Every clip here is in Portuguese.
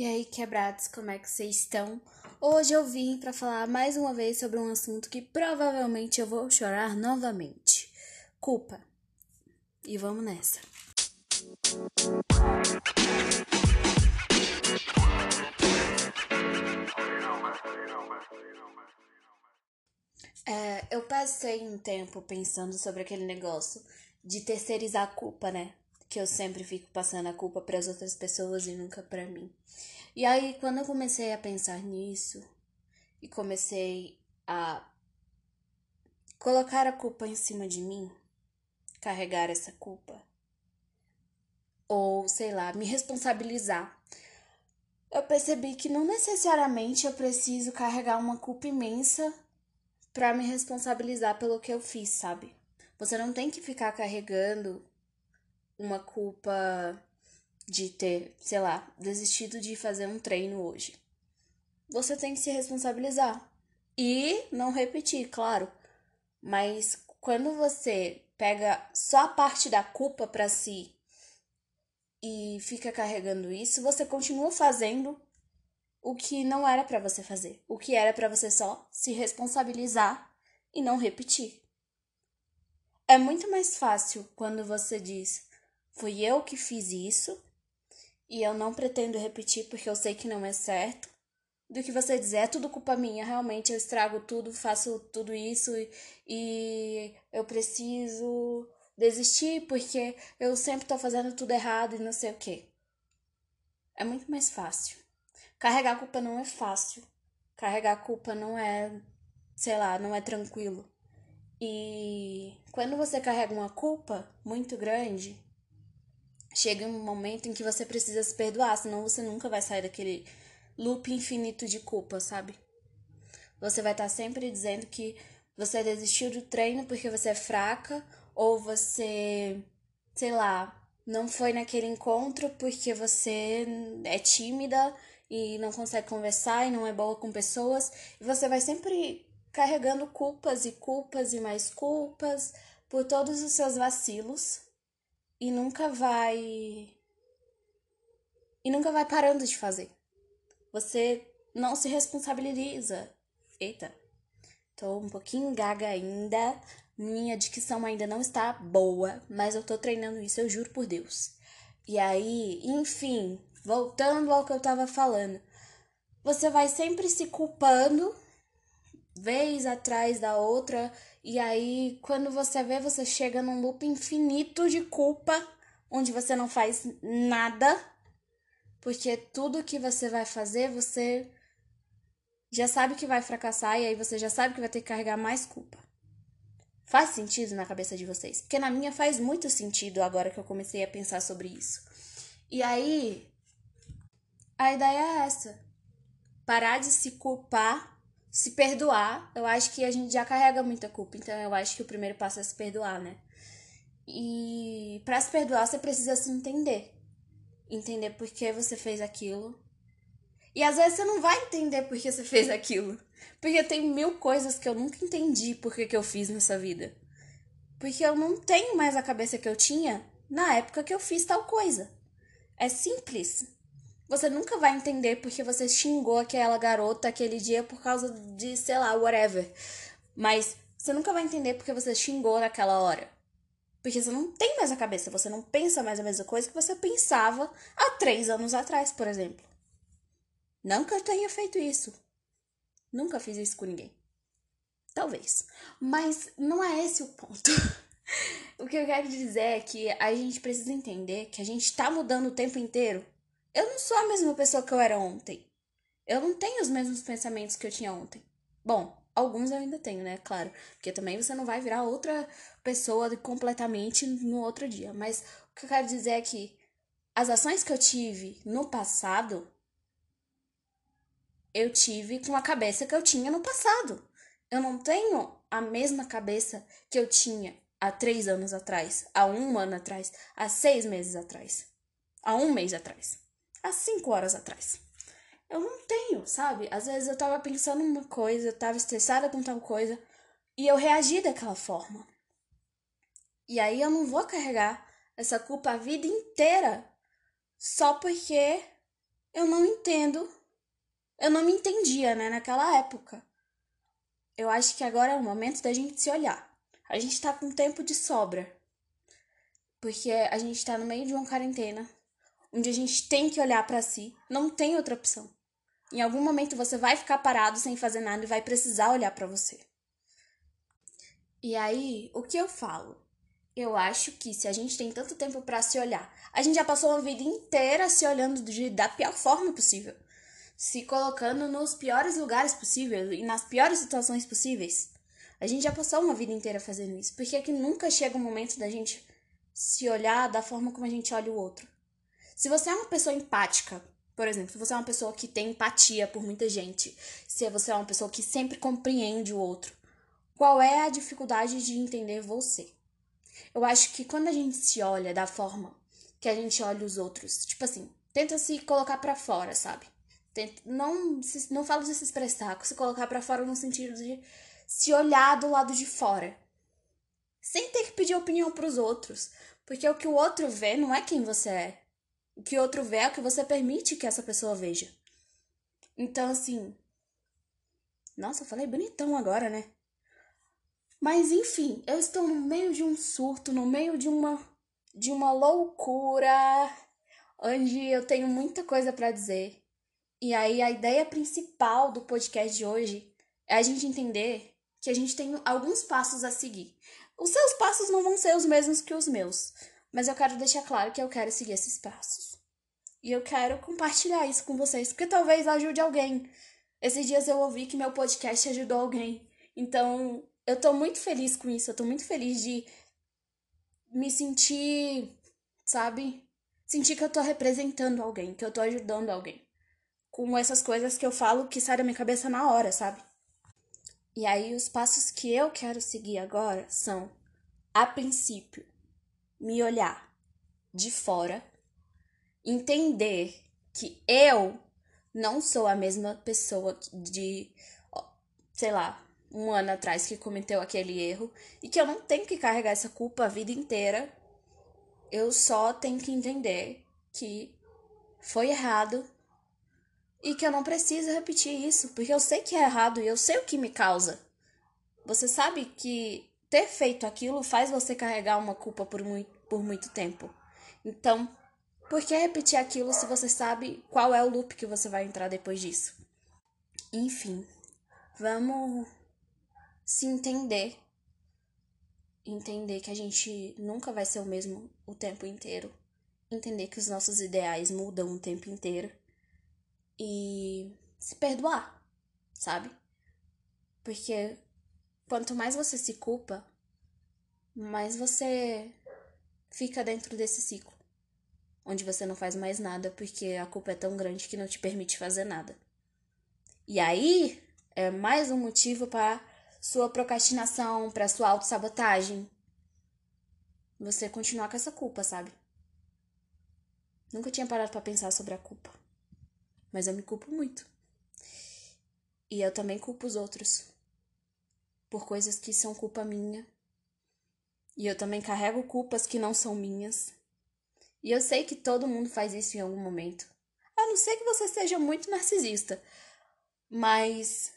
E aí, quebrados, como é que vocês estão? Hoje eu vim para falar mais uma vez sobre um assunto que provavelmente eu vou chorar novamente: culpa. E vamos nessa. É, eu passei um tempo pensando sobre aquele negócio de terceirizar a culpa, né? Que eu sempre fico passando a culpa para as outras pessoas e nunca para mim. E aí, quando eu comecei a pensar nisso e comecei a colocar a culpa em cima de mim, carregar essa culpa, ou sei lá, me responsabilizar, eu percebi que não necessariamente eu preciso carregar uma culpa imensa para me responsabilizar pelo que eu fiz, sabe? Você não tem que ficar carregando uma culpa de ter, sei lá, desistido de fazer um treino hoje. Você tem que se responsabilizar e não repetir, claro. Mas quando você pega só a parte da culpa para si e fica carregando isso, você continua fazendo o que não era para você fazer, o que era para você só se responsabilizar e não repetir. É muito mais fácil quando você diz: Fui eu que fiz isso e eu não pretendo repetir porque eu sei que não é certo. Do que você dizer, é tudo culpa minha, realmente eu estrago tudo, faço tudo isso e, e eu preciso desistir porque eu sempre tô fazendo tudo errado e não sei o que. É muito mais fácil. Carregar a culpa não é fácil. Carregar a culpa não é, sei lá, não é tranquilo. E quando você carrega uma culpa muito grande, chega um momento em que você precisa se perdoar, senão você nunca vai sair daquele loop infinito de culpa, sabe? Você vai estar sempre dizendo que você desistiu do treino porque você é fraca, ou você, sei lá, não foi naquele encontro porque você é tímida e não consegue conversar e não é boa com pessoas, e você vai sempre carregando culpas e culpas e mais culpas por todos os seus vacilos e nunca vai e nunca vai parando de fazer. Você não se responsabiliza. Eita. Tô um pouquinho gaga ainda. Minha dicção ainda não está boa, mas eu tô treinando isso, eu juro por Deus. E aí, enfim, voltando ao que eu tava falando. Você vai sempre se culpando vez atrás da outra e aí, quando você vê, você chega num loop infinito de culpa, onde você não faz nada, porque tudo que você vai fazer, você já sabe que vai fracassar e aí você já sabe que vai ter que carregar mais culpa. Faz sentido na cabeça de vocês? Porque na minha faz muito sentido agora que eu comecei a pensar sobre isso. E aí, a ideia é essa: parar de se culpar se perdoar, eu acho que a gente já carrega muita culpa, então eu acho que o primeiro passo é se perdoar, né? E para se perdoar, você precisa se entender. Entender por que você fez aquilo. E às vezes você não vai entender por que você fez aquilo. Porque tem mil coisas que eu nunca entendi por que, que eu fiz nessa vida. Porque eu não tenho mais a cabeça que eu tinha na época que eu fiz tal coisa. É simples. Você nunca vai entender porque você xingou aquela garota aquele dia por causa de, sei lá, whatever. Mas você nunca vai entender porque você xingou naquela hora. Porque você não tem mais a cabeça, você não pensa mais a mesma coisa que você pensava há três anos atrás, por exemplo. Eu tenha feito isso. Nunca fiz isso com ninguém. Talvez. Mas não é esse o ponto. o que eu quero dizer é que a gente precisa entender que a gente tá mudando o tempo inteiro. Eu não sou a mesma pessoa que eu era ontem. Eu não tenho os mesmos pensamentos que eu tinha ontem. Bom, alguns eu ainda tenho, né? Claro. Porque também você não vai virar outra pessoa completamente no outro dia. Mas o que eu quero dizer é que as ações que eu tive no passado, eu tive com a cabeça que eu tinha no passado. Eu não tenho a mesma cabeça que eu tinha há três anos atrás, há um ano atrás, há seis meses atrás, há um mês atrás há cinco horas atrás. Eu não tenho, sabe? Às vezes eu tava pensando uma coisa, eu tava estressada com tal coisa e eu reagi daquela forma. E aí eu não vou carregar essa culpa a vida inteira só porque eu não entendo. Eu não me entendia, né, naquela época. Eu acho que agora é o momento da gente se olhar. A gente tá com tempo de sobra. Porque a gente tá no meio de uma quarentena, onde a gente tem que olhar para si, não tem outra opção. Em algum momento você vai ficar parado sem fazer nada e vai precisar olhar para você. E aí, o que eu falo? Eu acho que se a gente tem tanto tempo para se olhar, a gente já passou uma vida inteira se olhando de, da pior forma possível, se colocando nos piores lugares possíveis e nas piores situações possíveis. A gente já passou uma vida inteira fazendo isso, porque é que nunca chega o momento da gente se olhar da forma como a gente olha o outro. Se você é uma pessoa empática, por exemplo, se você é uma pessoa que tem empatia por muita gente, se você é uma pessoa que sempre compreende o outro, qual é a dificuldade de entender você? Eu acho que quando a gente se olha da forma que a gente olha os outros, tipo assim, tenta se colocar para fora, sabe? Tenta, não, se, não falo de se expressar, se colocar para fora no sentido de se olhar do lado de fora. Sem ter que pedir opinião pros outros. Porque o que o outro vê não é quem você é. Que outro vê que você permite que essa pessoa veja. Então, assim. Nossa, eu falei bonitão agora, né? Mas enfim, eu estou no meio de um surto, no meio de uma de uma loucura, onde eu tenho muita coisa para dizer. E aí a ideia principal do podcast de hoje é a gente entender que a gente tem alguns passos a seguir. Os seus passos não vão ser os mesmos que os meus, mas eu quero deixar claro que eu quero seguir esses passos. E eu quero compartilhar isso com vocês, porque talvez ajude alguém. Esses dias eu ouvi que meu podcast ajudou alguém. Então, eu tô muito feliz com isso. Eu tô muito feliz de me sentir, sabe? Sentir que eu tô representando alguém, que eu tô ajudando alguém. Com essas coisas que eu falo que saem da minha cabeça na hora, sabe? E aí, os passos que eu quero seguir agora são, a princípio, me olhar de fora, entender que eu não sou a mesma pessoa de, sei lá, um ano atrás que cometeu aquele erro e que eu não tenho que carregar essa culpa a vida inteira. Eu só tenho que entender que foi errado e que eu não preciso repetir isso, porque eu sei que é errado e eu sei o que me causa. Você sabe que ter feito aquilo faz você carregar uma culpa por muito, por muito tempo. Então, por que repetir aquilo se você sabe qual é o loop que você vai entrar depois disso? Enfim, vamos se entender. Entender que a gente nunca vai ser o mesmo o tempo inteiro. Entender que os nossos ideais mudam o tempo inteiro. E se perdoar, sabe? Porque quanto mais você se culpa, mais você fica dentro desse ciclo, onde você não faz mais nada porque a culpa é tão grande que não te permite fazer nada. E aí é mais um motivo para sua procrastinação, para sua autossabotagem. Você continuar com essa culpa, sabe? Nunca tinha parado para pensar sobre a culpa. Mas eu me culpo muito. E eu também culpo os outros por coisas que são culpa minha. E eu também carrego culpas que não são minhas. E eu sei que todo mundo faz isso em algum momento. A não ser que você seja muito narcisista. Mas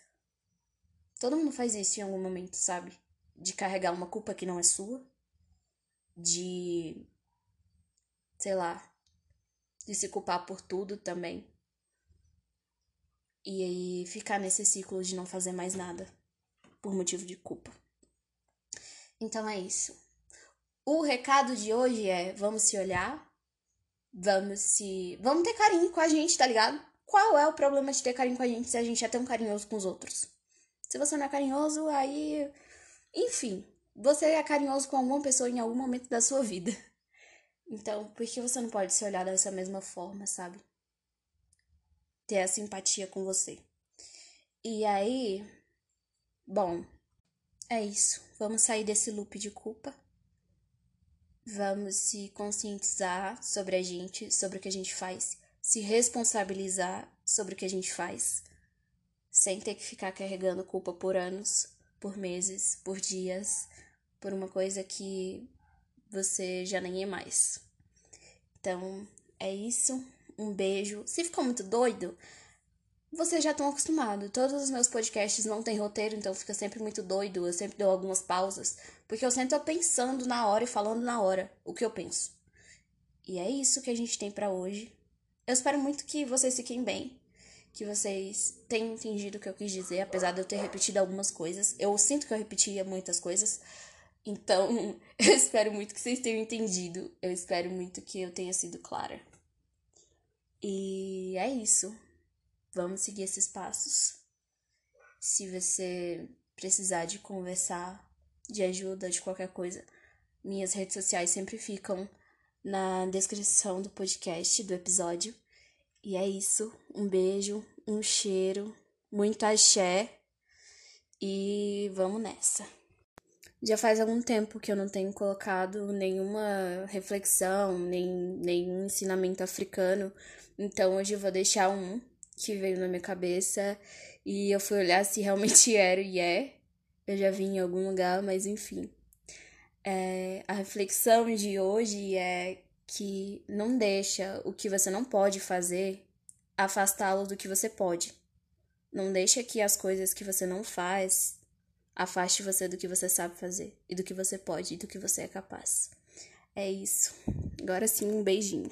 Todo mundo faz isso em algum momento, sabe? De carregar uma culpa que não é sua. De. Sei lá. De se culpar por tudo também. E aí ficar nesse ciclo de não fazer mais nada. Por motivo de culpa. Então é isso. O recado de hoje é: vamos se olhar. Vamos se. Vamos ter carinho com a gente, tá ligado? Qual é o problema de ter carinho com a gente se a gente é tão carinhoso com os outros? Se você não é carinhoso, aí. Enfim, você é carinhoso com alguma pessoa em algum momento da sua vida. Então, por que você não pode se olhar dessa mesma forma, sabe? Ter a simpatia com você. E aí. Bom, é isso. Vamos sair desse loop de culpa. Vamos se conscientizar sobre a gente, sobre o que a gente faz, se responsabilizar sobre o que a gente faz sem ter que ficar carregando culpa por anos, por meses, por dias, por uma coisa que você já nem é mais. Então, é isso. um beijo. Se ficou muito doido, vocês já estão acostumados. Todos os meus podcasts não tem roteiro, então fica sempre muito doido. Eu sempre dou algumas pausas, porque eu sempre tô pensando na hora e falando na hora o que eu penso. E é isso que a gente tem para hoje. Eu espero muito que vocês fiquem bem, que vocês tenham entendido o que eu quis dizer, apesar de eu ter repetido algumas coisas. Eu sinto que eu repetia muitas coisas. Então, eu espero muito que vocês tenham entendido. Eu espero muito que eu tenha sido clara. E é isso. Vamos seguir esses passos. Se você precisar de conversar, de ajuda, de qualquer coisa, minhas redes sociais sempre ficam na descrição do podcast, do episódio. E é isso. Um beijo, um cheiro, muito axé e vamos nessa. Já faz algum tempo que eu não tenho colocado nenhuma reflexão, nem nenhum ensinamento africano, então hoje eu vou deixar um que veio na minha cabeça e eu fui olhar se realmente era e é. Eu já vi em algum lugar, mas enfim. É, a reflexão de hoje é que não deixa o que você não pode fazer afastá-lo do que você pode. Não deixa que as coisas que você não faz afaste você do que você sabe fazer e do que você pode e do que você é capaz. É isso. Agora sim, um beijinho.